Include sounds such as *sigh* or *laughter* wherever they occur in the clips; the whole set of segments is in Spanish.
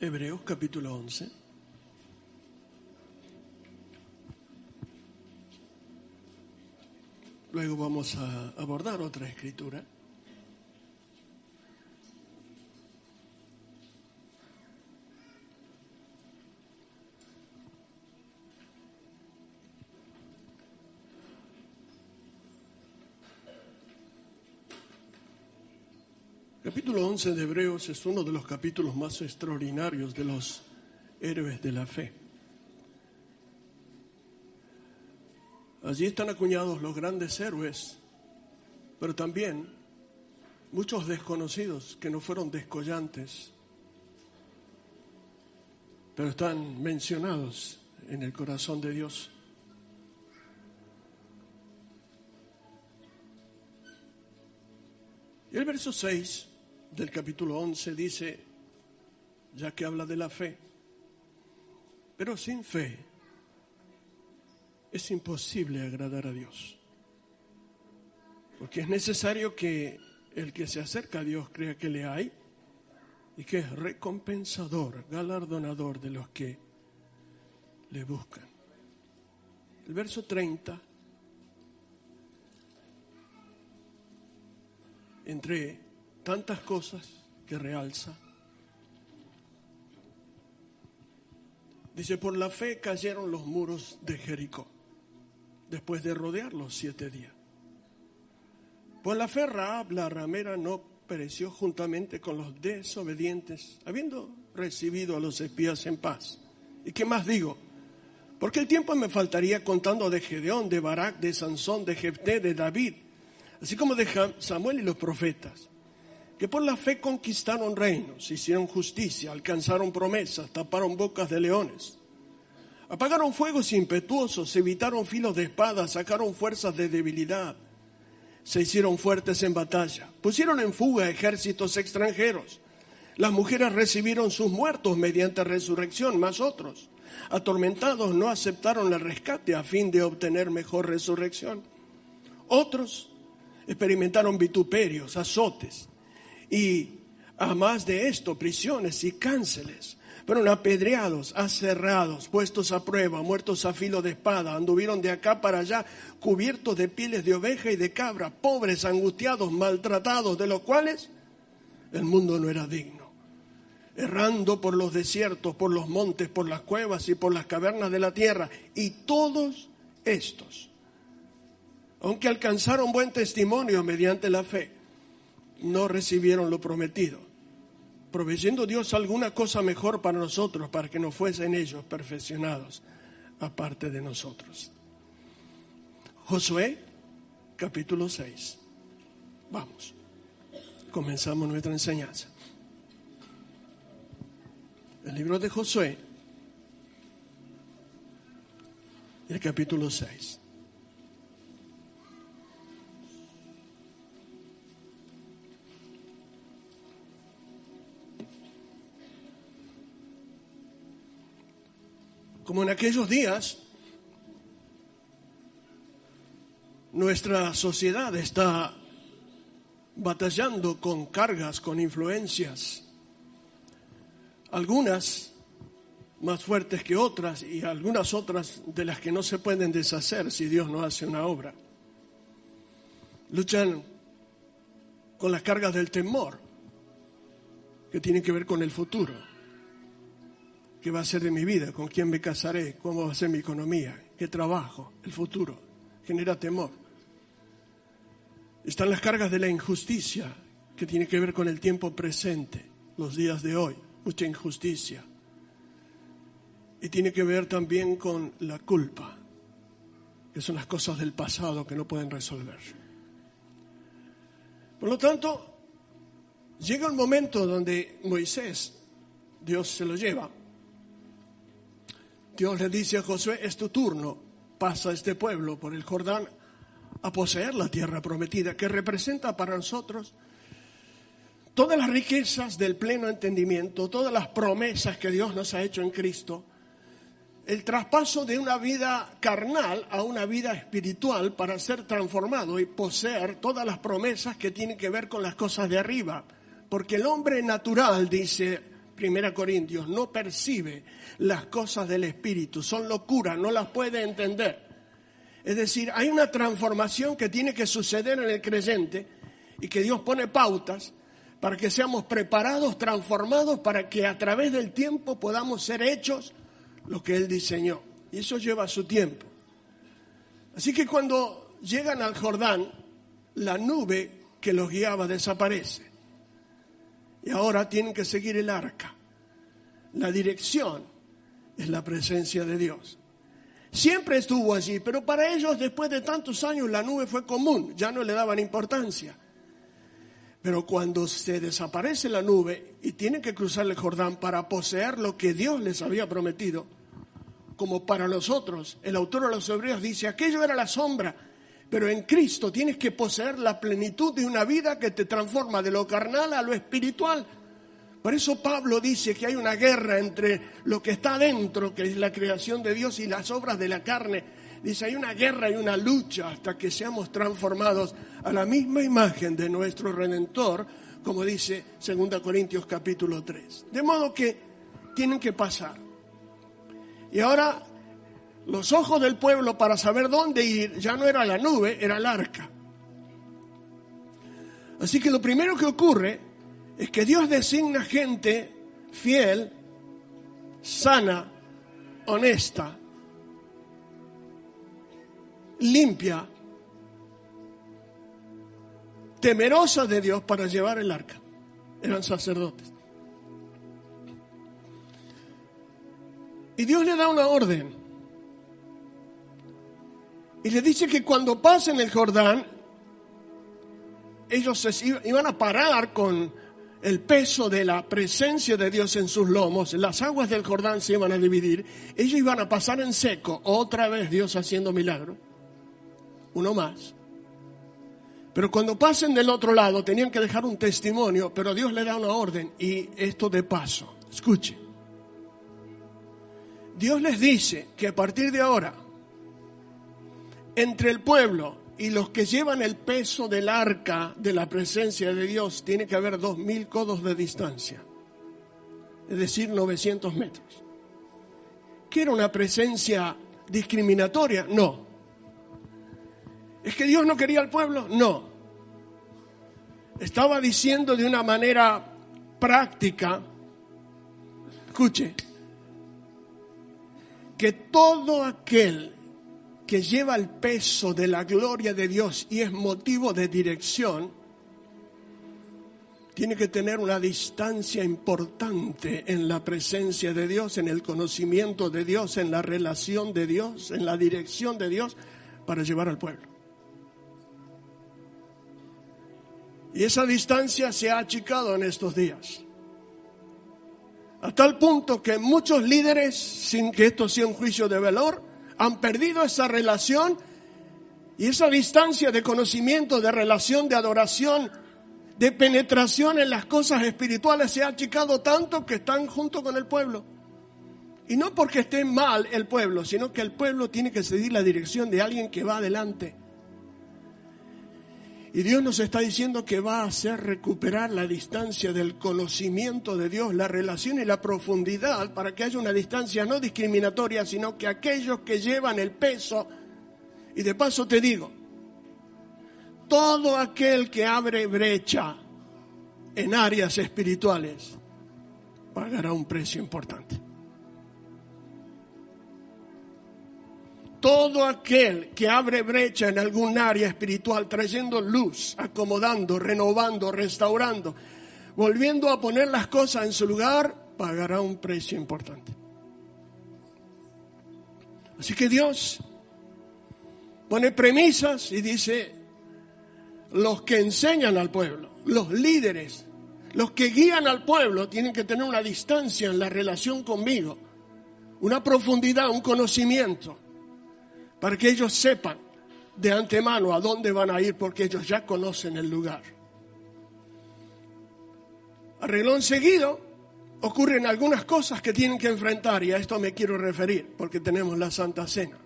Hebreos capítulo 11. Luego vamos a abordar otra escritura. Capítulo 11 de Hebreos es uno de los capítulos más extraordinarios de los héroes de la fe. Allí están acuñados los grandes héroes, pero también muchos desconocidos que no fueron descollantes, pero están mencionados en el corazón de Dios. Y el verso 6 del capítulo 11 dice, ya que habla de la fe, pero sin fe es imposible agradar a Dios. Porque es necesario que el que se acerca a Dios crea que le hay y que es recompensador, galardonador de los que le buscan. El verso 30, entre tantas cosas que realza, dice, por la fe cayeron los muros de Jericó después de rodearlos siete días. Por la fe Raab, la ramera, no pereció juntamente con los desobedientes, habiendo recibido a los espías en paz. ¿Y qué más digo? Porque el tiempo me faltaría contando de Gedeón, de Barak, de Sansón, de Jefté, de David, así como de Samuel y los profetas, que por la fe conquistaron reinos, hicieron justicia, alcanzaron promesas, taparon bocas de leones Apagaron fuegos impetuosos, evitaron filos de espada, sacaron fuerzas de debilidad, se hicieron fuertes en batalla, pusieron en fuga ejércitos extranjeros. Las mujeres recibieron sus muertos mediante resurrección, más otros, atormentados, no aceptaron el rescate a fin de obtener mejor resurrección. Otros experimentaron vituperios, azotes y, a más de esto, prisiones y cánceres fueron apedreados, aserrados, puestos a prueba, muertos a filo de espada, anduvieron de acá para allá, cubiertos de pieles de oveja y de cabra, pobres, angustiados, maltratados, de los cuales el mundo no era digno. Errando por los desiertos, por los montes, por las cuevas y por las cavernas de la tierra. Y todos estos, aunque alcanzaron buen testimonio mediante la fe, no recibieron lo prometido proveyendo Dios alguna cosa mejor para nosotros, para que no fuesen ellos perfeccionados aparte de nosotros. Josué, capítulo 6. Vamos, comenzamos nuestra enseñanza. El libro de Josué, el capítulo 6. Como en aquellos días, nuestra sociedad está batallando con cargas, con influencias, algunas más fuertes que otras y algunas otras de las que no se pueden deshacer si Dios no hace una obra. Luchan con las cargas del temor, que tienen que ver con el futuro. ¿Qué va a ser de mi vida? ¿Con quién me casaré? ¿Cómo va a ser mi economía? ¿Qué trabajo? El futuro. Genera temor. Están las cargas de la injusticia, que tiene que ver con el tiempo presente, los días de hoy. Mucha injusticia. Y tiene que ver también con la culpa, que son las cosas del pasado que no pueden resolver. Por lo tanto, Llega un momento donde Moisés, Dios se lo lleva. Dios le dice a Josué, es tu turno, pasa este pueblo por el Jordán a poseer la tierra prometida, que representa para nosotros todas las riquezas del pleno entendimiento, todas las promesas que Dios nos ha hecho en Cristo, el traspaso de una vida carnal a una vida espiritual para ser transformado y poseer todas las promesas que tienen que ver con las cosas de arriba. Porque el hombre natural, dice 1 Corintios, no percibe las cosas del Espíritu, son locuras, no las puede entender. Es decir, hay una transformación que tiene que suceder en el creyente y que Dios pone pautas para que seamos preparados, transformados, para que a través del tiempo podamos ser hechos lo que Él diseñó. Y eso lleva su tiempo. Así que cuando llegan al Jordán, la nube que los guiaba desaparece. Y ahora tienen que seguir el arca. La dirección es la presencia de Dios. Siempre estuvo allí, pero para ellos después de tantos años la nube fue común, ya no le daban importancia. Pero cuando se desaparece la nube y tienen que cruzar el Jordán para poseer lo que Dios les había prometido, como para nosotros, el autor de los Hebreos dice, aquello era la sombra, pero en Cristo tienes que poseer la plenitud de una vida que te transforma de lo carnal a lo espiritual. Por eso Pablo dice que hay una guerra entre lo que está dentro, que es la creación de Dios, y las obras de la carne. Dice, hay una guerra y una lucha hasta que seamos transformados a la misma imagen de nuestro Redentor, como dice 2 Corintios capítulo 3. De modo que tienen que pasar. Y ahora los ojos del pueblo para saber dónde ir ya no era la nube, era el arca. Así que lo primero que ocurre es que Dios designa gente fiel, sana, honesta, limpia, temerosa de Dios para llevar el arca. Eran sacerdotes. Y Dios le da una orden. Y le dice que cuando pasen el Jordán, ellos se iban a parar con el peso de la presencia de Dios en sus lomos, las aguas del Jordán se iban a dividir, ellos iban a pasar en seco, otra vez Dios haciendo milagro, uno más. Pero cuando pasen del otro lado tenían que dejar un testimonio, pero Dios le da una orden y esto de paso, escuche. Dios les dice que a partir de ahora, entre el pueblo y los que llevan el peso del arca de la presencia de Dios, tiene que haber dos mil codos de distancia, es decir, 900 metros. ¿Qué era una presencia discriminatoria? No. ¿Es que Dios no quería al pueblo? No. Estaba diciendo de una manera práctica, escuche, que todo aquel que lleva el peso de la gloria de Dios y es motivo de dirección, tiene que tener una distancia importante en la presencia de Dios, en el conocimiento de Dios, en la relación de Dios, en la dirección de Dios para llevar al pueblo. Y esa distancia se ha achicado en estos días. A tal punto que muchos líderes, sin que esto sea un juicio de valor, han perdido esa relación y esa distancia de conocimiento, de relación, de adoración, de penetración en las cosas espirituales se ha achicado tanto que están junto con el pueblo. Y no porque esté mal el pueblo, sino que el pueblo tiene que seguir la dirección de alguien que va adelante. Y Dios nos está diciendo que va a hacer recuperar la distancia del conocimiento de Dios, la relación y la profundidad, para que haya una distancia no discriminatoria, sino que aquellos que llevan el peso, y de paso te digo, todo aquel que abre brecha en áreas espirituales pagará un precio importante. Todo aquel que abre brecha en algún área espiritual, trayendo luz, acomodando, renovando, restaurando, volviendo a poner las cosas en su lugar, pagará un precio importante. Así que Dios pone premisas y dice, los que enseñan al pueblo, los líderes, Los que guían al pueblo tienen que tener una distancia en la relación conmigo, una profundidad, un conocimiento, para que ellos sepan de antemano a dónde van a ir porque ellos ya conocen el lugar. Arreglón seguido, ocurren algunas cosas que tienen que enfrentar y a esto me quiero referir porque tenemos la Santa Cena.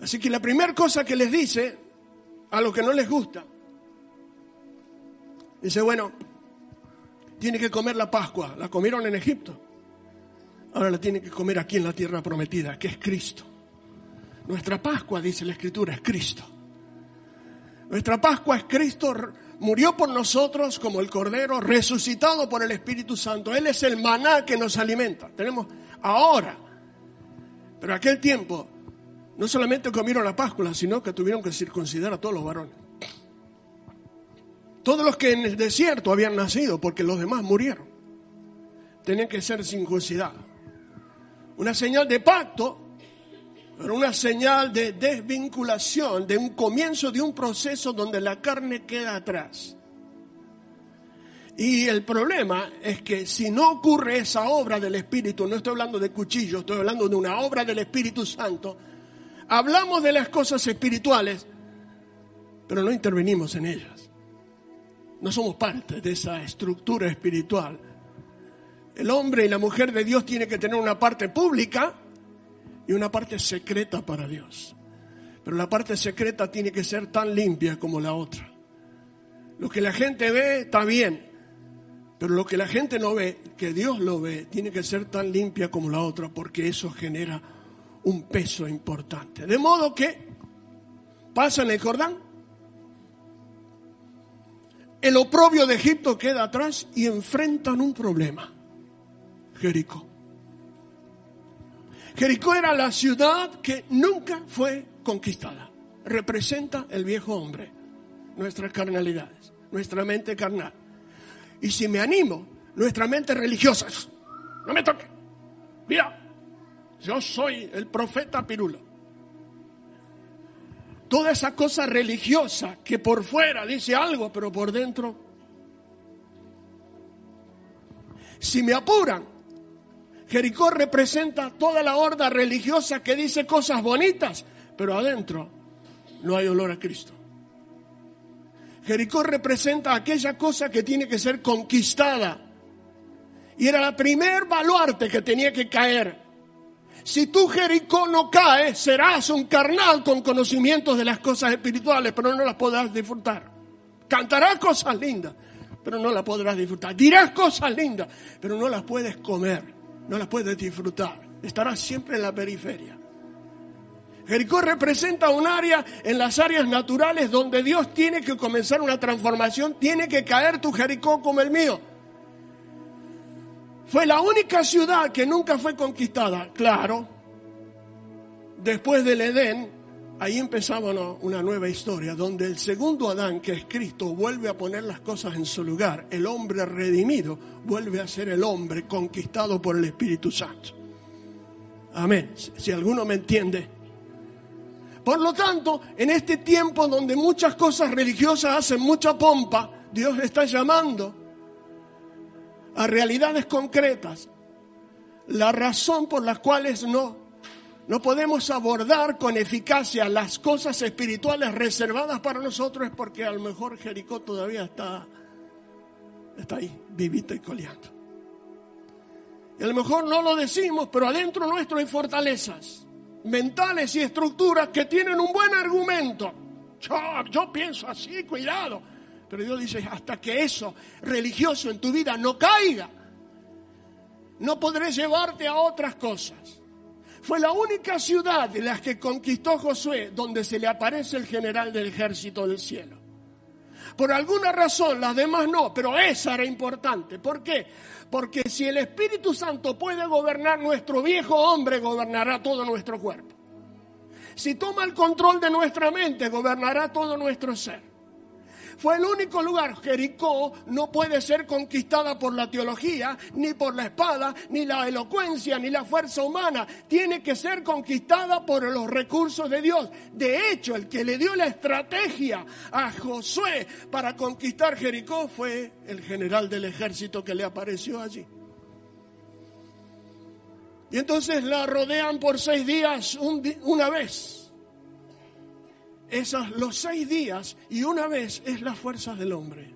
Así que la primera cosa que les dice a lo que no les gusta, dice, bueno, tiene que comer la Pascua, la comieron en Egipto, ahora la tiene que comer aquí en la tierra prometida, que es Cristo. Nuestra Pascua, dice la Escritura, es Cristo. Nuestra Pascua es Cristo, murió por nosotros como el Cordero, resucitado por el Espíritu Santo. Él es el maná que nos alimenta. Tenemos ahora, pero aquel tiempo, no solamente comieron la Pascua, sino que tuvieron que circuncidar a todos los varones. Todos los que en el desierto habían nacido, porque los demás murieron, tenían que ser circuncidados. Una señal de pacto pero una señal de desvinculación, de un comienzo de un proceso donde la carne queda atrás. Y el problema es que si no ocurre esa obra del Espíritu, no estoy hablando de cuchillo, estoy hablando de una obra del Espíritu Santo, hablamos de las cosas espirituales, pero no intervenimos en ellas. No somos parte de esa estructura espiritual. El hombre y la mujer de Dios tienen que tener una parte pública y una parte secreta para Dios. Pero la parte secreta tiene que ser tan limpia como la otra. Lo que la gente ve está bien, pero lo que la gente no ve, que Dios lo ve, tiene que ser tan limpia como la otra, porque eso genera un peso importante. De modo que pasan el Jordán, el oprobio de Egipto queda atrás y enfrentan un problema, Jericó. Jericó era la ciudad que nunca fue conquistada. Representa el viejo hombre, nuestras carnalidades, nuestra mente carnal. Y si me animo, nuestra mente religiosa, no me toque. Mira, yo soy el profeta Pirulo. Toda esa cosa religiosa que por fuera dice algo, pero por dentro. Si me apuran, Jericó representa toda la horda religiosa que dice cosas bonitas, pero adentro no hay olor a Cristo. Jericó representa aquella cosa que tiene que ser conquistada. Y era la primer baluarte que tenía que caer. Si tú Jericó no cae, serás un carnal con conocimientos de las cosas espirituales, pero no las podrás disfrutar. Cantarás cosas lindas, pero no las podrás disfrutar. Dirás cosas lindas, pero no las puedes comer no las puedes disfrutar. Estarás siempre en la periferia. Jericó representa un área en las áreas naturales donde Dios tiene que comenzar una transformación, tiene que caer tu Jericó como el mío. Fue la única ciudad que nunca fue conquistada, claro. Después del Edén, ahí empezaba una, nueva historia, donde el segundo Adán, que es Cristo, vuelve a poner las cosas en su lugar. El hombre redimido vuelve a ser el hombre conquistado por el Espíritu Santo. Amén. Si alguno me entiende. Por lo tanto, en este tiempo donde muchas cosas religiosas hacen mucha pompa, Dios está llamando a realidades concretas. La razón por las cuales no no podemos abordar con eficacia las cosas espirituales reservadas para nosotros es porque a lo mejor Jericó todavía está, está ahí, vivita y coleando. Y a lo mejor no lo decimos, pero adentro nuestro hay fortalezas mentales y estructuras que tienen un buen argumento. Yo, yo pienso así, cuidado. Pero Dios dice, hasta que eso religioso en tu vida no caiga, no podré llevarte a otras cosas. Fue la única ciudad de las que conquistó Josué donde se le aparece el general del ejército del cielo. Por alguna razón, las demás no, pero esa era importante. ¿Por qué? Porque si el Espíritu Santo puede gobernar nuestro viejo hombre, gobernará todo nuestro cuerpo. Si toma el control de nuestra mente, gobernará todo nuestro ser. Fue el único lugar. Jericó no puede ser conquistada por la teología, ni por la espada, ni la elocuencia, ni la fuerza humana. Tiene que ser conquistada por los recursos de Dios. De hecho, el que le dio la estrategia a Josué para conquistar Jericó fue el general del ejército que le apareció allí. Y entonces la rodean por seis días una vez. Esos, los seis días y una vez es la fuerza del hombre.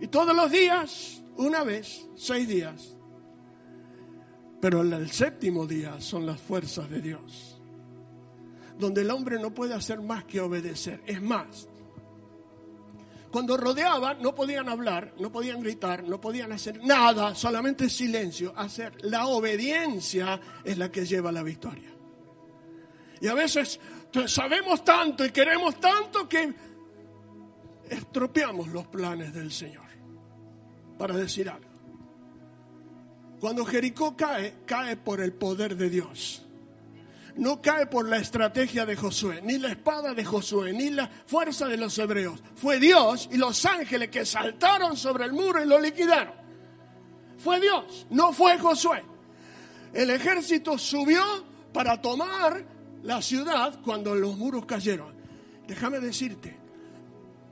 Y todos los días, una vez, seis días. Pero el séptimo día son las fuerzas de Dios. Donde el hombre no puede hacer más que obedecer. Es más, cuando rodeaban no podían hablar, no podían gritar, no podían hacer nada, solamente silencio. Hacer la obediencia es la que lleva la victoria. Y a veces sabemos tanto y queremos tanto que estropeamos los planes del Señor. Para decir algo. Cuando Jericó cae, cae por el poder de Dios no cae por la estrategia de Josué, ni la espada de Josué, ni la fuerza de los hebreos. Fue Dios y los ángeles que saltaron sobre el muro y lo liquidaron. Fue Dios, no fue Josué. El ejército subió para tomar la ciudad cuando los muros cayeron. Déjame decirte,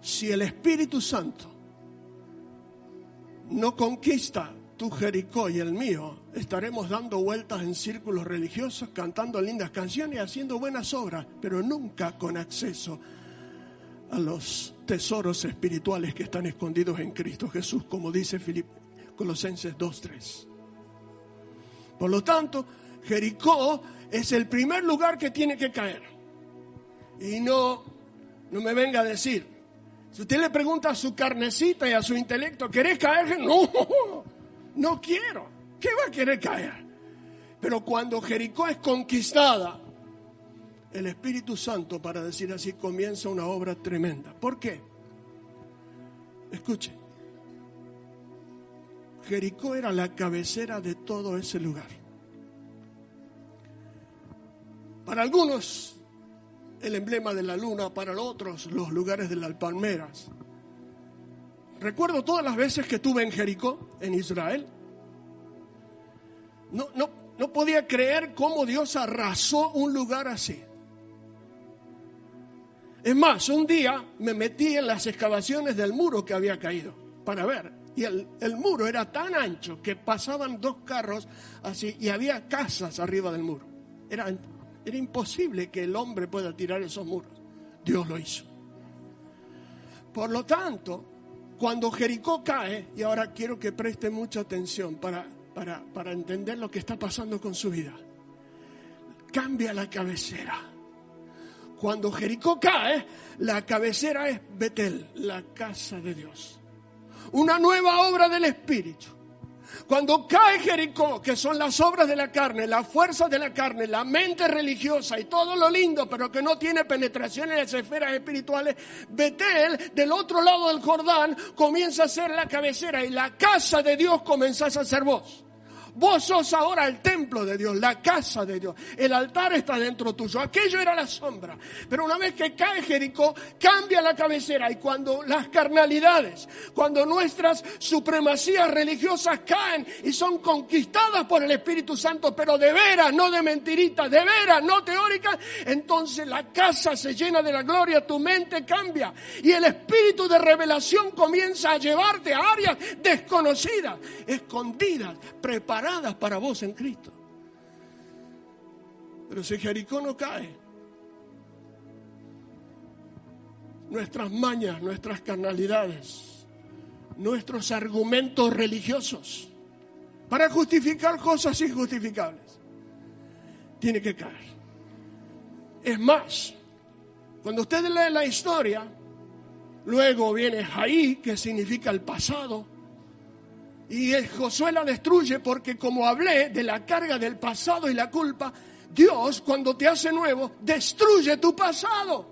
si el Espíritu Santo no conquista tu Jericó y el mío, estaremos dando vueltas en círculos religiosos, cantando lindas canciones haciendo buenas obras, pero nunca con acceso a los tesoros espirituales que están escondidos en Cristo Jesús, como dice Filip, Colosenses 2.3. Por lo tanto, Jericó es el primer lugar que tiene que caer. Y no, no me venga a decir, si usted le pregunta a su carnecita y a su intelecto, ¿querés caer? *laughs* No, no quiero. ¿Qué va a querer caer? Pero cuando Jericó es conquistada, el Espíritu Santo, para decir así, comienza una obra tremenda. ¿Por qué? Escuche. Jericó era la cabecera de todo ese lugar. Para algunos, el emblema de la luna, para otros, los lugares de las palmeras. Recuerdo todas las veces que estuve en Jericó, en Israel. No, no, no podía creer cómo Dios arrasó un lugar así. Es más, un día me metí en las excavaciones del muro que había caído para ver. Y el, el, muro era tan ancho que pasaban dos carros así y había casas arriba del muro. Era, era imposible que el hombre pueda tirar esos muros. Dios lo hizo. Por lo tanto, cuando Jericó cae, y ahora quiero que preste mucha atención para, para, para entender lo que está pasando con su vida, cambia la cabecera. Cuando Jericó cae, la cabecera es Betel, la casa de Dios. Una nueva obra del Espíritu. Cuando cae Jericó, que son las obras de la carne, la fuerza de la carne, la mente religiosa y todo lo lindo, pero que no tiene penetración en las esferas espirituales, Betel, del otro lado del Jordán, comienza a ser la cabecera y la casa de Dios comenzás a ser vos. Vos sos ahora el templo de Dios, la casa de Dios. El altar está dentro tuyo. Aquello era la sombra. Pero una vez que cae Jericó, cambia la cabecera. Y cuando las carnalidades, cuando nuestras supremacías religiosas caen y son conquistadas por el Espíritu Santo, pero de veras, no de mentiritas, de veras, no teóricas, entonces la casa se llena de la gloria, tu mente cambia. Y el Espíritu de revelación comienza a llevarte a áreas desconocidas, escondidas, preparadas para vos en Cristo. Pero si Jericó no cae, nuestras mañas, nuestras carnalidades, nuestros argumentos religiosos, para justificar cosas injustificables, tiene que caer. Es más, cuando usted lee la historia, luego viene Jaí, que significa el pasado, y Josué la destruye porque como hablé de la carga del pasado y la culpa, Dios cuando te hace nuevo, destruye tu pasado.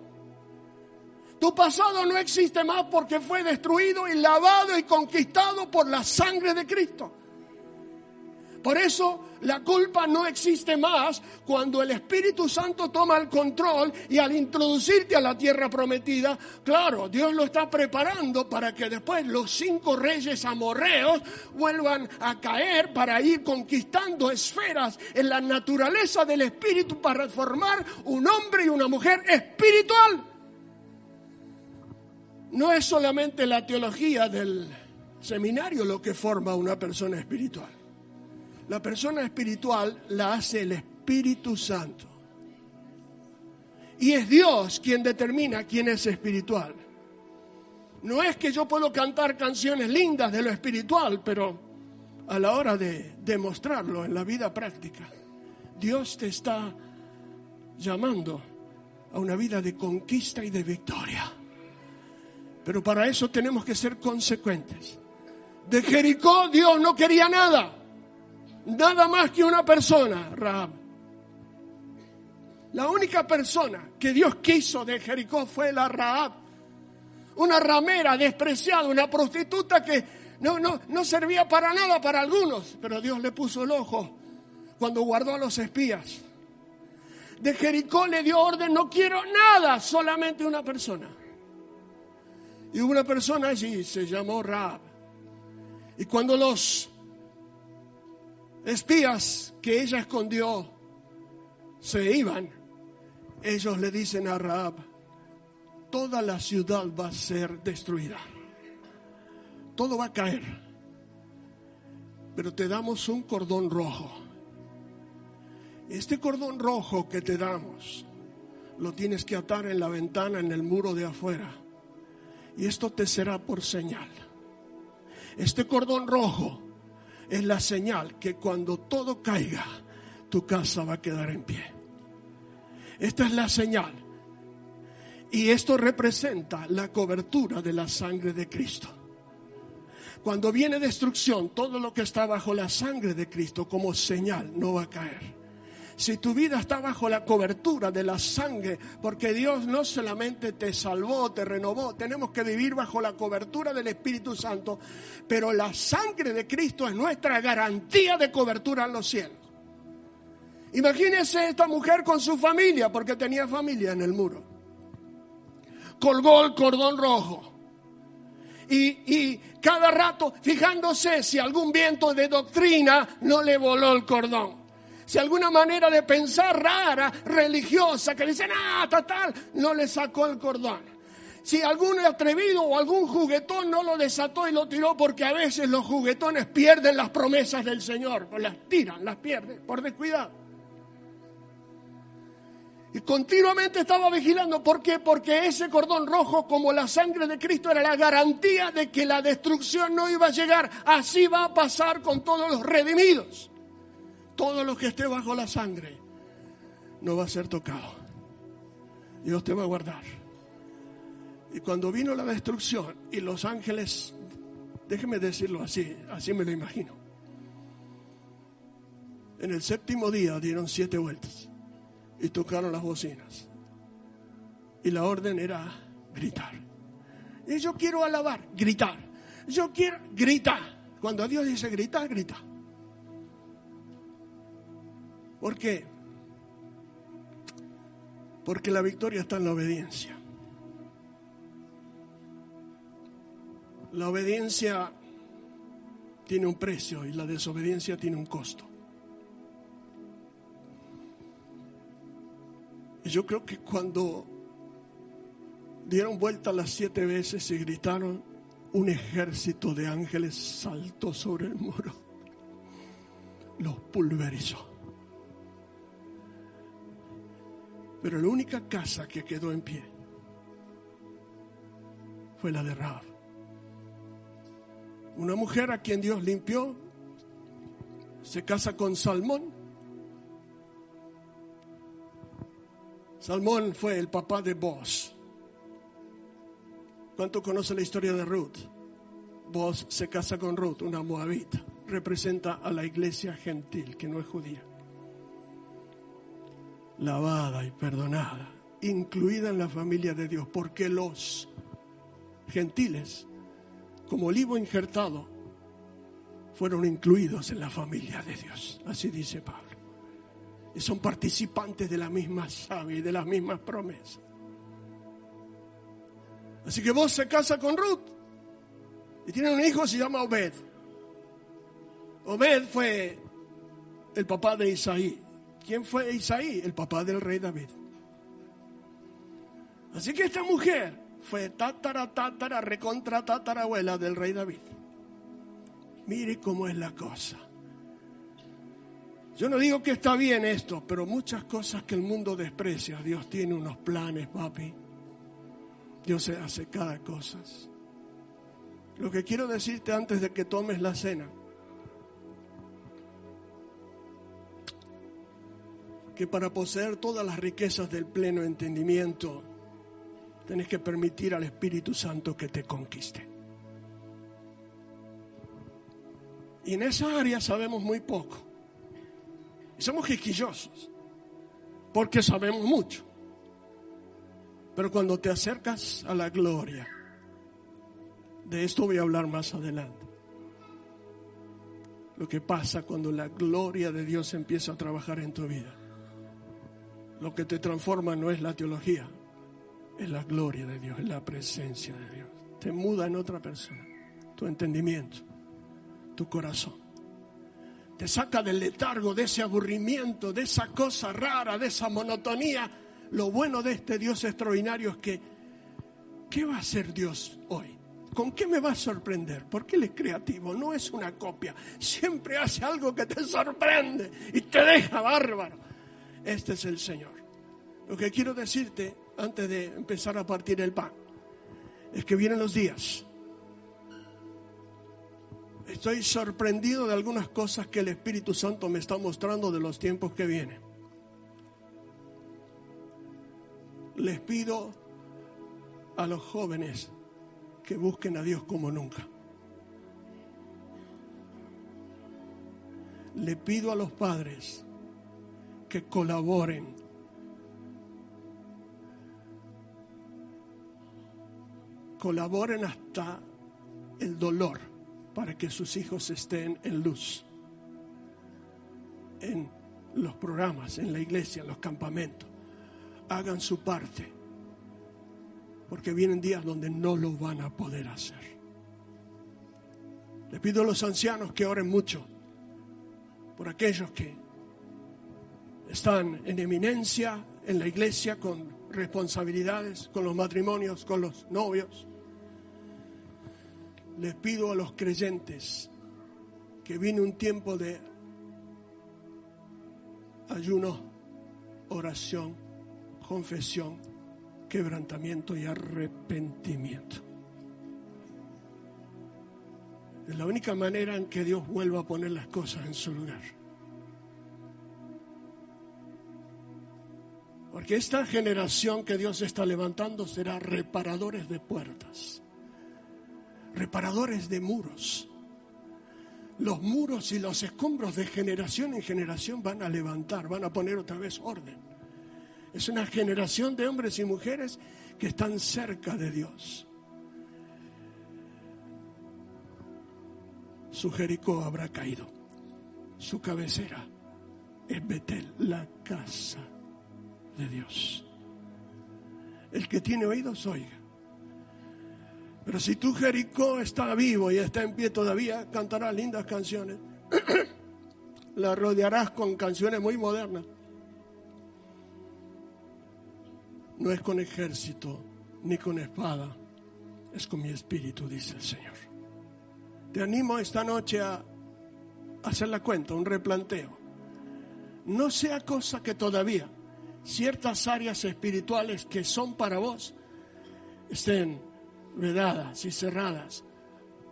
Tu pasado no existe más porque fue destruido y lavado y conquistado por la sangre de Cristo. Por eso la culpa no existe más cuando el Espíritu Santo toma el control y al introducirte a la tierra prometida, claro, Dios lo está preparando para que después los cinco reyes amorreos vuelvan a caer para ir conquistando esferas en la naturaleza del Espíritu para formar un hombre y una mujer espiritual. No es solamente la teología del seminario lo que forma una persona espiritual. La persona espiritual la hace el Espíritu Santo. Y es Dios quien determina quién es espiritual. No es que yo puedo cantar canciones lindas de lo espiritual, pero a la hora de demostrarlo en la vida práctica, Dios te está llamando a una vida de conquista y de victoria. Pero para eso tenemos que ser consecuentes. De Jericó Dios no quería nada nada más que una persona, Rahab. La única persona que Dios quiso de Jericó fue la Rahab. Una ramera despreciada, una prostituta que no, no, no servía para nada para algunos, pero Dios le puso el ojo cuando guardó a los espías. De Jericó le dio orden, no quiero nada, solamente una persona. Y una persona allí se llamó Rahab. Y cuando los espías que ella escondió se iban, ellos le dicen a Raab, toda la ciudad va a ser destruida, todo va a caer, pero te damos un cordón rojo. Este cordón rojo que te damos, lo tienes que atar en la ventana, en el muro de afuera, y esto te será por señal. Este cordón rojo es la señal que cuando todo caiga, tu casa va a quedar en pie. Esta es la señal. Y esto representa la cobertura de la sangre de Cristo. Cuando viene destrucción, todo lo que está bajo la sangre de Cristo como señal no va a caer si tu vida está bajo la cobertura de la sangre, porque Dios no solamente te salvó, te renovó, tenemos que vivir bajo la cobertura del Espíritu Santo, pero la sangre de Cristo es nuestra garantía de cobertura en los cielos. Imagínese esta mujer con su familia, porque tenía familia en el muro. Colgó el cordón rojo. Y, y, cada rato fijándose si algún viento de doctrina no le voló el cordón si alguna manera de pensar rara, religiosa, que dicen, ah, tal, no le sacó el cordón. Si algún atrevido o algún juguetón no lo desató y lo tiró, porque a veces los juguetones pierden las promesas del Señor, las tiran, las pierden, por descuidado. Y continuamente estaba vigilando. ¿Por qué? Porque ese cordón rojo, como la sangre de Cristo, era la garantía de que la destrucción no iba a llegar. Así va a pasar con todos los redimidos todo lo que esté bajo la sangre no va a ser tocado. Dios te va a guardar. Y cuando vino la destrucción y los ángeles, déjeme decirlo así, así me lo imagino. En el séptimo día dieron siete vueltas y tocaron las bocinas. Y la orden era gritar. Y yo quiero alabar, gritar. Yo quiero gritar. Cuando Dios dice gritar, grita. ¿Por qué? Porque la victoria está en la obediencia. La obediencia tiene un precio y la desobediencia tiene un costo. Y yo creo que cuando dieron vuelta las siete veces y gritaron, un ejército de ángeles saltó sobre el muro, los pulverizó. Pero la única casa que quedó en pie fue la de Rahab. Una mujer a quien Dios limpió, se casa con Salmón. Salmón fue el papá de Boaz. ¿Cuánto conoce la historia de Ruth? Boaz se casa con Ruth, una moabita. Representa a la iglesia gentil, que no es judía lavada y perdonada, incluida en la familia de Dios, porque los gentiles, como olivo injertado, fueron incluidos en la familia de Dios. Así dice Pablo. Y son participantes de la misma savia y de las mismas promesas. Así que vos se casa con Ruth y tiene un hijo, se llama Obed. Obed fue el papá de Isaí. ¿Quién fue Isaí? El papá del rey David. Así que esta mujer fue tatara, tatara, recontra tatarabuela del rey David. Mire cómo es la cosa. Yo no digo que está bien esto, pero muchas cosas que el mundo desprecia, Dios tiene unos planes, papi. Dios hace cada cosa. Lo que quiero decirte antes de que tomes la cena, que para poseer todas las riquezas del pleno entendimiento, tenés que permitir al Espíritu Santo que te conquiste. Y en esa área sabemos muy poco. Y somos quisquillosos, porque sabemos mucho. Pero cuando te acercas a la gloria, de esto voy a hablar más adelante. Lo que pasa cuando la gloria de Dios empieza a trabajar en tu vida. Lo que te transforma no es la teología, es la gloria de Dios, es la presencia de Dios. Te muda en otra persona, tu entendimiento, tu corazón. Te saca del letargo, de ese aburrimiento, de esa cosa rara, de esa monotonía. Lo bueno de este Dios extraordinario es que, ¿qué va a hacer Dios hoy? ¿Con qué me va a sorprender? Porque Él es creativo, no es una copia. Siempre hace algo que te sorprende y te deja bárbaro. Este es el Señor. Lo que quiero decirte antes de empezar a partir el pan es que vienen los días. Estoy sorprendido de algunas cosas que el Espíritu Santo me está mostrando de los tiempos que vienen. Les pido a los jóvenes que busquen a Dios como nunca. Le pido a los padres que colaboren colaboren hasta el dolor para que sus hijos estén en luz, en los programas, en la iglesia, en los campamentos. Hagan su parte, porque vienen días donde no lo van a poder hacer. Le pido a los ancianos que oren mucho por aquellos que están en eminencia en la iglesia con responsabilidades, con los matrimonios, con los novios. Les pido a los creyentes que viene un tiempo de ayuno, oración, confesión, quebrantamiento y arrepentimiento. Es la única manera en que Dios vuelva a poner las cosas en su lugar. Porque esta generación que Dios está levantando será reparadores de puertas, reparadores de muros. Los muros y los escombros de generación en generación van a levantar, van a poner otra vez orden. Es una generación de hombres y mujeres que están cerca de Dios. Su Jericó habrá caído. Su cabecera es Betel, la casa de Dios. El que tiene oídos, oiga. Pero si tu Jericó está vivo y está en pie todavía, cantarás lindas canciones. *clears throat* La rodearás con canciones muy modernas. No es con ejército ni con espada, es con mi espíritu, dice el Señor. Te animo esta noche a hacer la cuenta, un replanteo. No sea cosa que todavía ciertas áreas espirituales que son para vos estén vedadas y cerradas,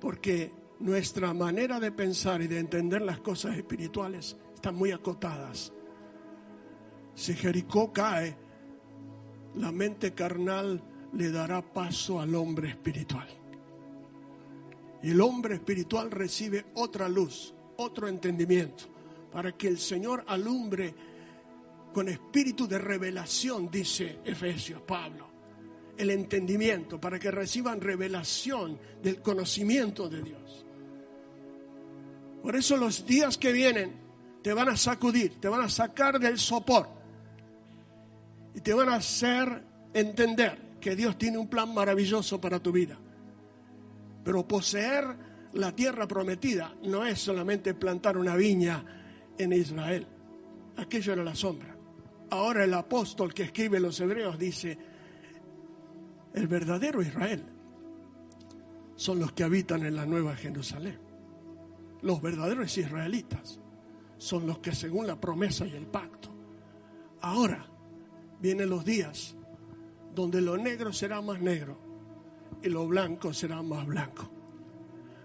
porque nuestra manera de pensar y de entender las cosas espirituales están muy acotadas. Si Jericó cae, la mente carnal le dará paso al hombre espiritual. Y el hombre espiritual recibe otra luz, otro entendimiento, para que el Señor alumbre con espíritu de revelación, dice Efesios Pablo, el entendimiento, para que reciban revelación del conocimiento de Dios. Por eso los días que vienen te van a sacudir, te van a sacar del sopor y te van a hacer entender que Dios tiene un plan maravilloso para tu vida. Pero poseer la tierra prometida no es solamente plantar una viña en Israel. Aquello era la sombra. Ahora el apóstol que escribe los hebreos dice, el verdadero Israel son los que habitan en la nueva Jerusalén. Los verdaderos israelitas son los que según la promesa y el pacto. Ahora vienen los días donde lo negro será más negro y lo blanco será más blanco.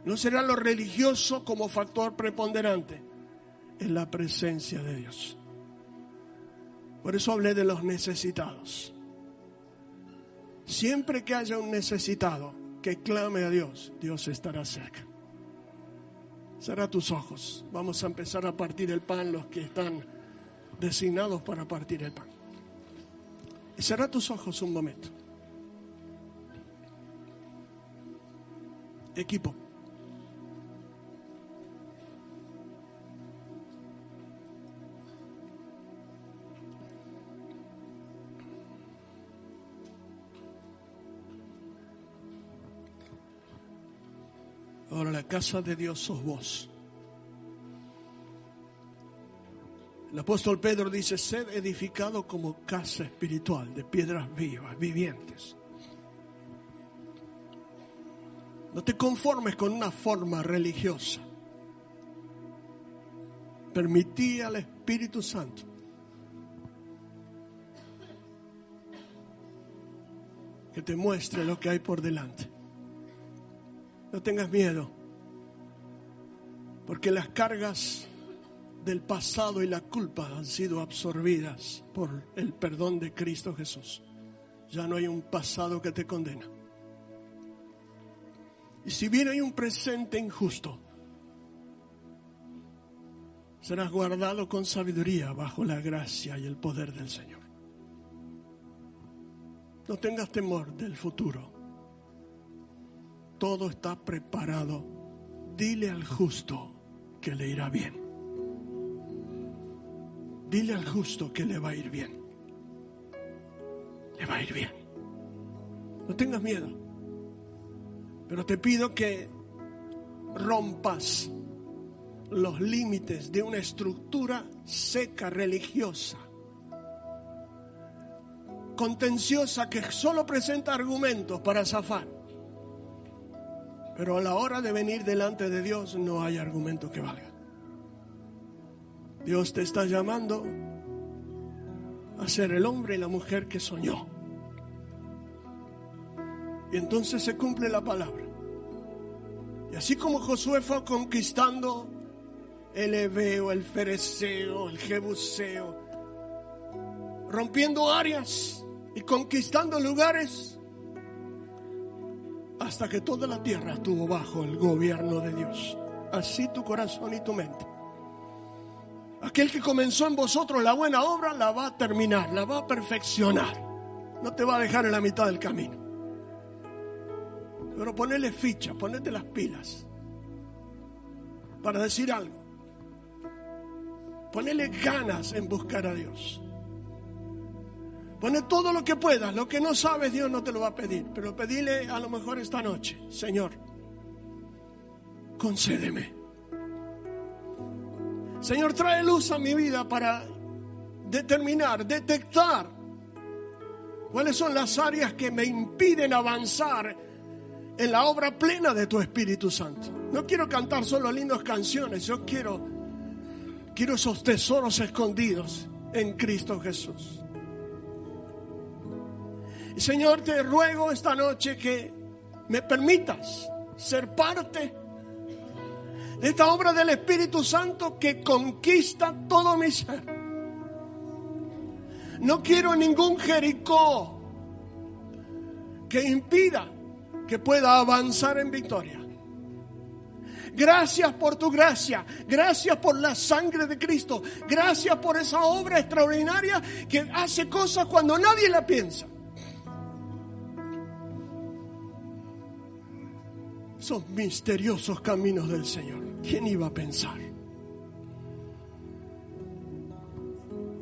No será lo religioso como factor preponderante en la presencia de Dios. Por eso hablé de los necesitados. Siempre que haya un necesitado que clame a Dios, Dios estará cerca. Será tus ojos. Vamos a empezar a partir el pan los que están designados para partir el pan. Y será tus ojos un momento. Equipo. Ahora la casa de Dios sos vos. El apóstol Pedro dice, sed edificado como casa espiritual de piedras vivas, vivientes. No te conformes con una forma religiosa. Permití al Espíritu Santo que te muestre lo que hay por delante. No tengas miedo, porque las cargas del pasado y la culpa han sido absorbidas por el perdón de Cristo Jesús. Ya no hay un pasado que te condena. Y si bien hay un presente injusto, serás guardado con sabiduría bajo la gracia y el poder del Señor. No tengas temor del futuro todo está preparado. Dile al justo que le irá bien. Dile al justo que le va a ir bien. Le va a ir bien. No tengas miedo. Pero te pido que rompas los límites de una estructura seca religiosa, contenciosa que solo presenta argumentos para zafar pero a la hora de venir delante de Dios no hay argumento que valga. Dios te está llamando a ser el hombre y la mujer que soñó. Y entonces se cumple la palabra. Y así como Josué fue conquistando el Ebeo, el Fereceo, el Jebuseo, rompiendo áreas y conquistando lugares, hasta que toda la tierra estuvo bajo el gobierno de Dios. Así tu corazón y tu mente. Aquel que comenzó en vosotros la buena obra la va a terminar, la va a perfeccionar. No te va a dejar en la mitad del camino. Pero ponele ficha, ponete las pilas para decir algo. Ponele ganas en buscar a Dios. Pone todo lo que puedas. Lo que no sabes, Dios no te lo va a pedir. Pero pedile a lo mejor esta noche, Señor, concédeme. Señor, trae luz a mi vida para determinar, detectar cuáles son las áreas que me impiden avanzar en la obra plena de tu Espíritu Santo. No quiero cantar solo lindas canciones, yo quiero quiero esos tesoros escondidos en Cristo Jesús. Señor, te ruego esta noche que me permitas ser parte de esta obra del Espíritu Santo que conquista todo mi ser. No quiero ningún Jericó que impida que pueda avanzar en victoria. Gracias por tu gracia, gracias por la sangre de Cristo, gracias por esa obra extraordinaria que hace cosas cuando nadie la piensa. Son misteriosos caminos del Señor. ¿Quién iba a pensar?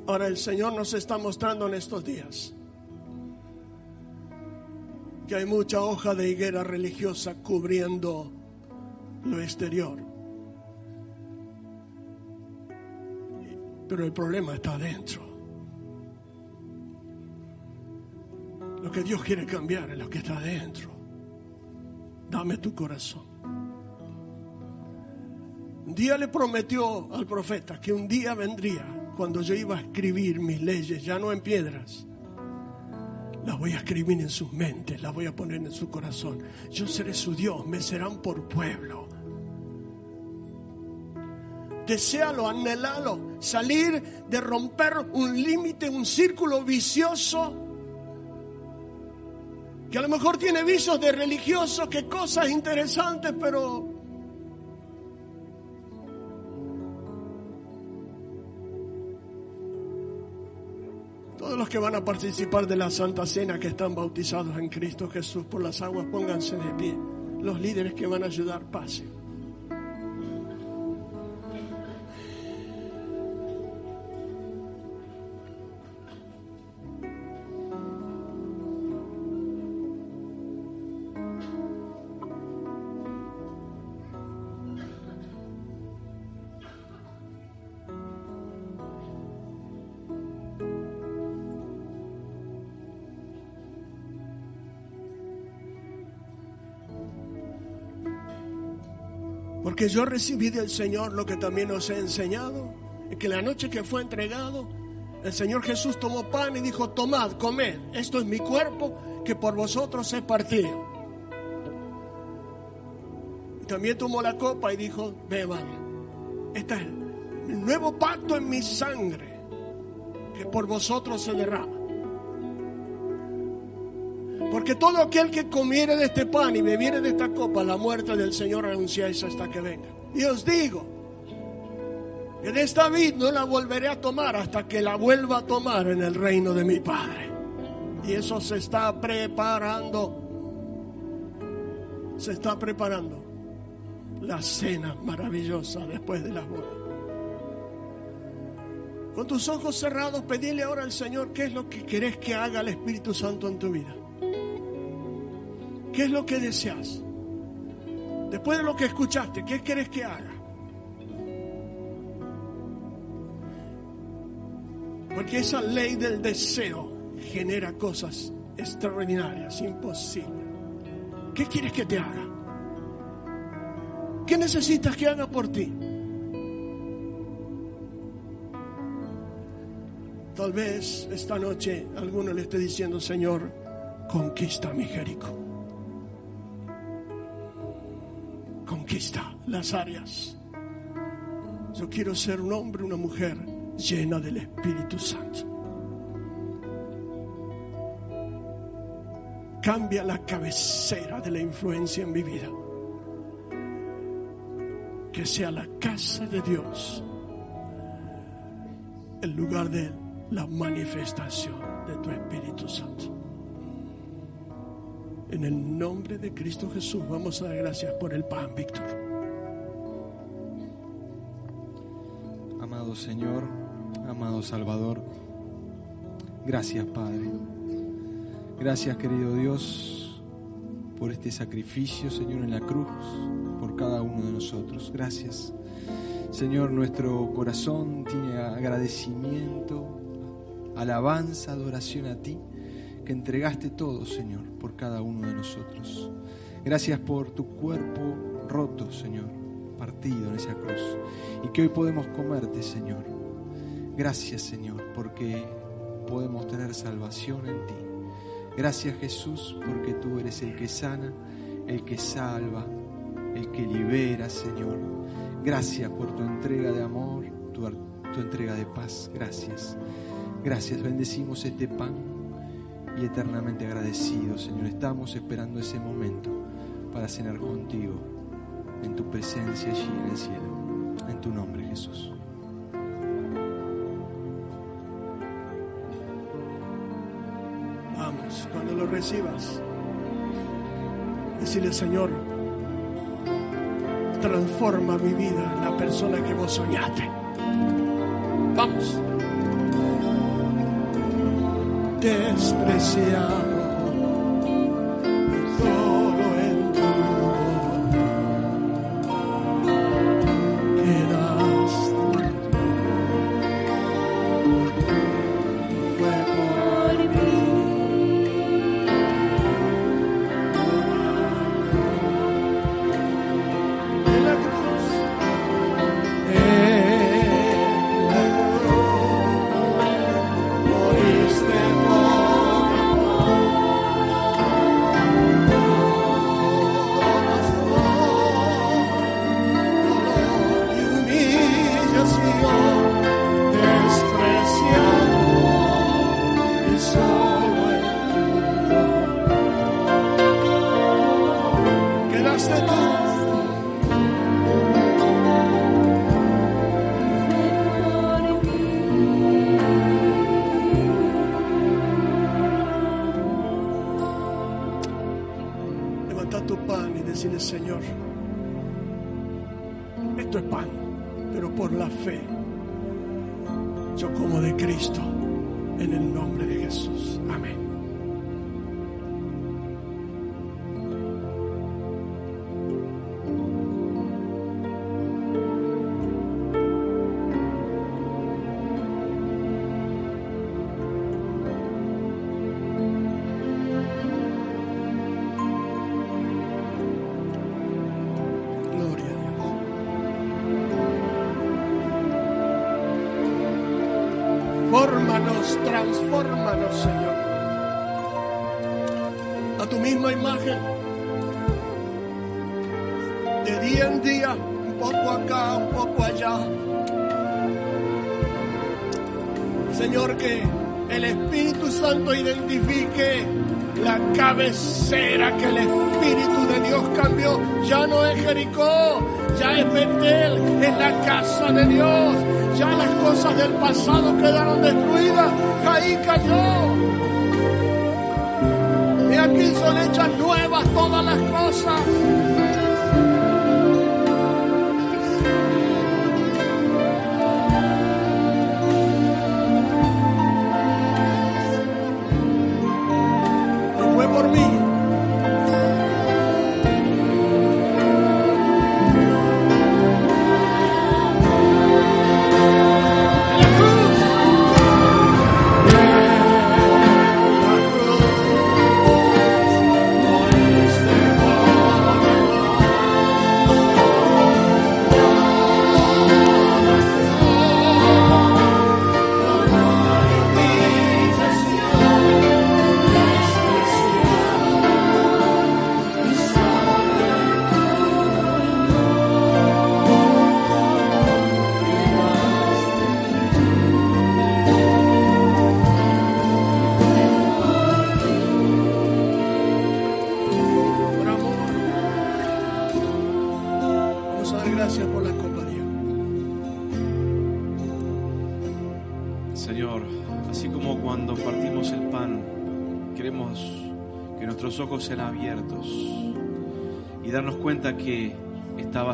Ahora el Señor nos está mostrando en estos días que hay mucha hoja de higuera religiosa cubriendo lo exterior. Pero el problema está adentro. Lo que Dios quiere cambiar es lo que está adentro. Dame tu corazón. Un día le prometió al profeta que un día vendría cuando yo iba a escribir mis leyes, ya no en piedras. Las voy a escribir en sus mentes, las voy a poner en su corazón. Yo seré su Dios, me serán por pueblo. Desealo, anhelalo, salir de romper un límite, un círculo vicioso que a lo mejor tiene visos de religioso, que cosas interesantes, pero todos los que van a participar de la Santa Cena que están bautizados en Cristo Jesús por las aguas, pónganse de pie. Los líderes que van a ayudar, pasen. Porque yo recibí del Señor lo que también os he enseñado, que la noche que fue entregado, el Señor Jesús tomó pan y dijo, tomad, comed, esto es mi cuerpo que por vosotros he partido. Y también tomó la copa y dijo, beban, este es el nuevo pacto en mi sangre que por vosotros se derrama. Porque todo aquel que comiere de este pan y bebiere de esta copa, la muerte del Señor anunciáis hasta que venga. Y os digo que de esta vid no la volveré a tomar hasta que la vuelva a tomar en el reino de mi Padre. Y eso se está preparando. Se está preparando la cena maravillosa después de las bodas. Con tus ojos cerrados, pedile ahora al Señor qué es lo que querés que haga el Espíritu Santo en tu vida. ¿Qué es lo que deseas? Después de lo que escuchaste, ¿qué quieres que haga? Porque esa ley del deseo genera cosas extraordinarias, imposibles. ¿Qué quieres que te haga? ¿Qué necesitas que haga por ti? Tal vez esta noche alguno le esté diciendo, Señor, conquista mi Jericó. Conquista las áreas. Yo quiero ser un hombre, una mujer llena del Espíritu Santo. Cambia la cabecera de la influencia en mi vida. Que sea la casa de Dios el lugar de la manifestación de tu Espíritu Santo. En el nombre de Cristo Jesús vamos a dar gracias por el pan, Víctor. Amado Señor, amado Salvador, gracias Padre. Gracias querido Dios por este sacrificio, Señor, en la cruz, por cada uno de nosotros. Gracias. Señor, nuestro corazón tiene agradecimiento, alabanza, adoración a ti que entregaste todo, Señor, por cada uno de nosotros. Gracias por tu cuerpo roto, Señor, partido en esa cruz. Y que hoy podemos comerte, Señor. Gracias, Señor, porque podemos tener salvación en ti. Gracias, Jesús, porque tú eres el que sana, el que salva, el que libera, Señor. Gracias por tu entrega de amor, tu, tu entrega de paz. Gracias. Gracias. Bendecimos este pan y eternamente agradecidos, Señor. Estamos esperando ese momento para cenar contigo en tu presencia allí en el cielo. En tu nombre, Jesús. Vamos, cuando lo recibas, decirle, Señor, transforma mi vida en la persona que vos soñaste. Despreciado. Tu pan y decirle, Señor, esto es pan, pero por la fe yo como de Cristo en el nombre de Jesús. Amén.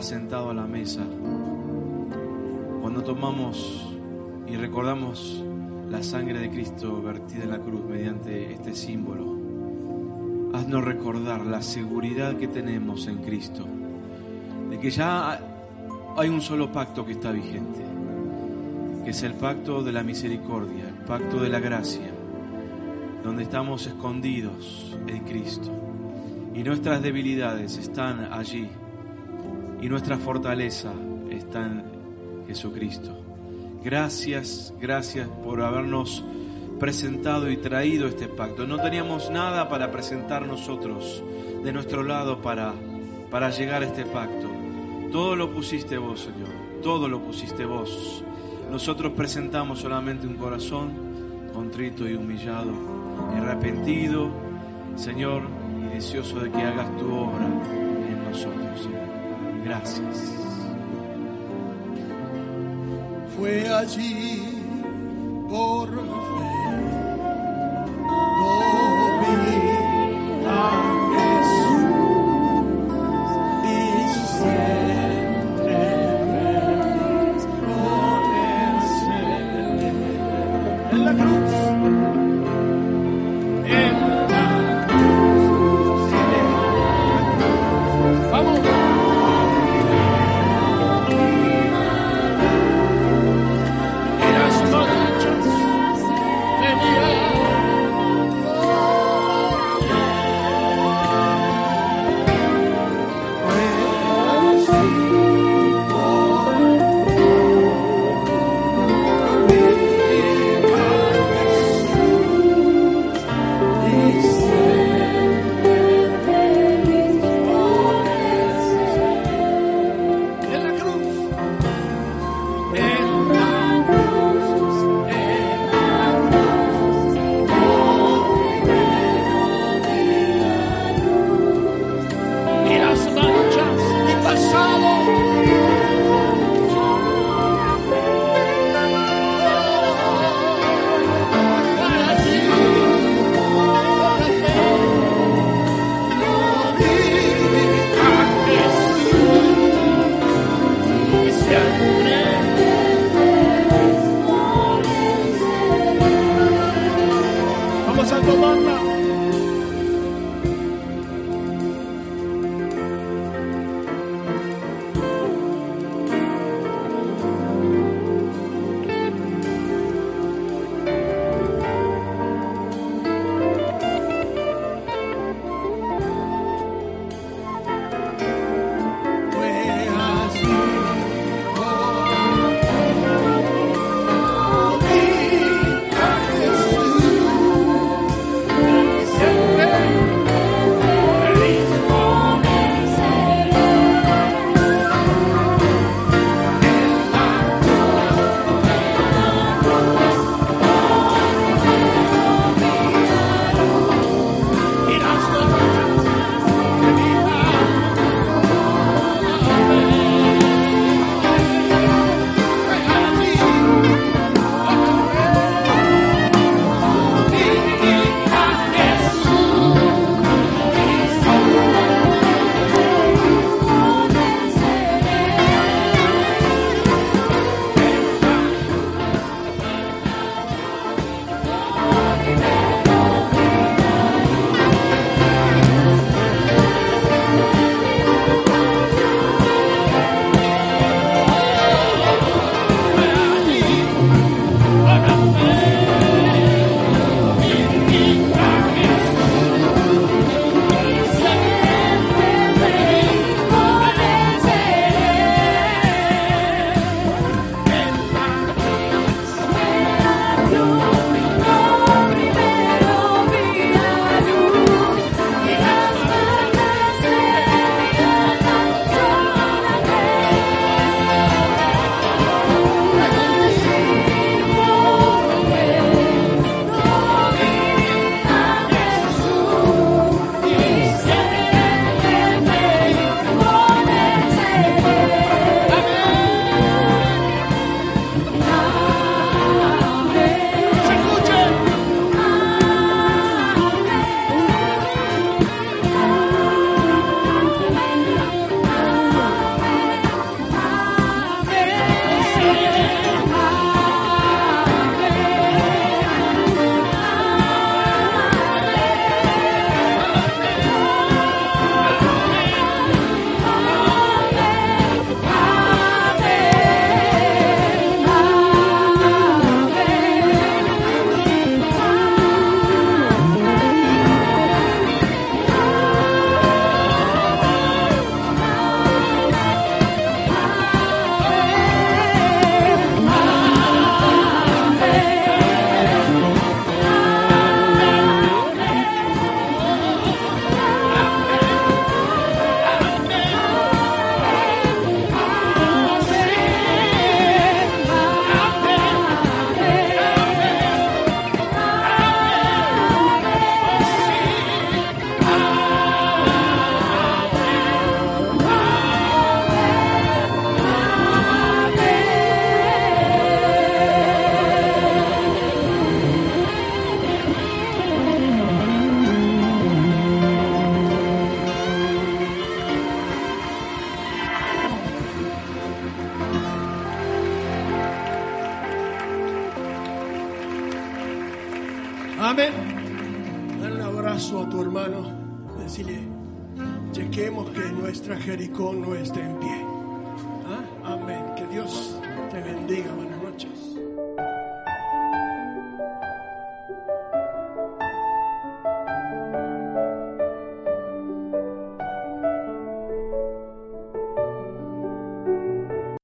Sentado a la mesa. Cuando tomamos y recordamos la sangre de Cristo vertida en la cruz mediante este símbolo, haznos recordar la seguridad que tenemos en Cristo, de que ya hay un solo pacto que está vigente que es el pacto de la misericordia, el pacto de la gracia, donde estamos escondidos en Cristo. Y nuestras debilidades están allí, y nuestra fortaleza está en Jesucristo. Gracias, gracias por habernos presentado y traído este pacto. No teníamos nada para presentar nosotros de nuestro lado para, para llegar a este pacto. Todo lo pusiste vos, Señor. Todo lo pusiste vos. Nosotros presentamos solamente un corazón contrito y humillado, arrepentido, Señor, y deseoso de que hagas tu obra en nosotros, Señor. Gracias. Fue allí por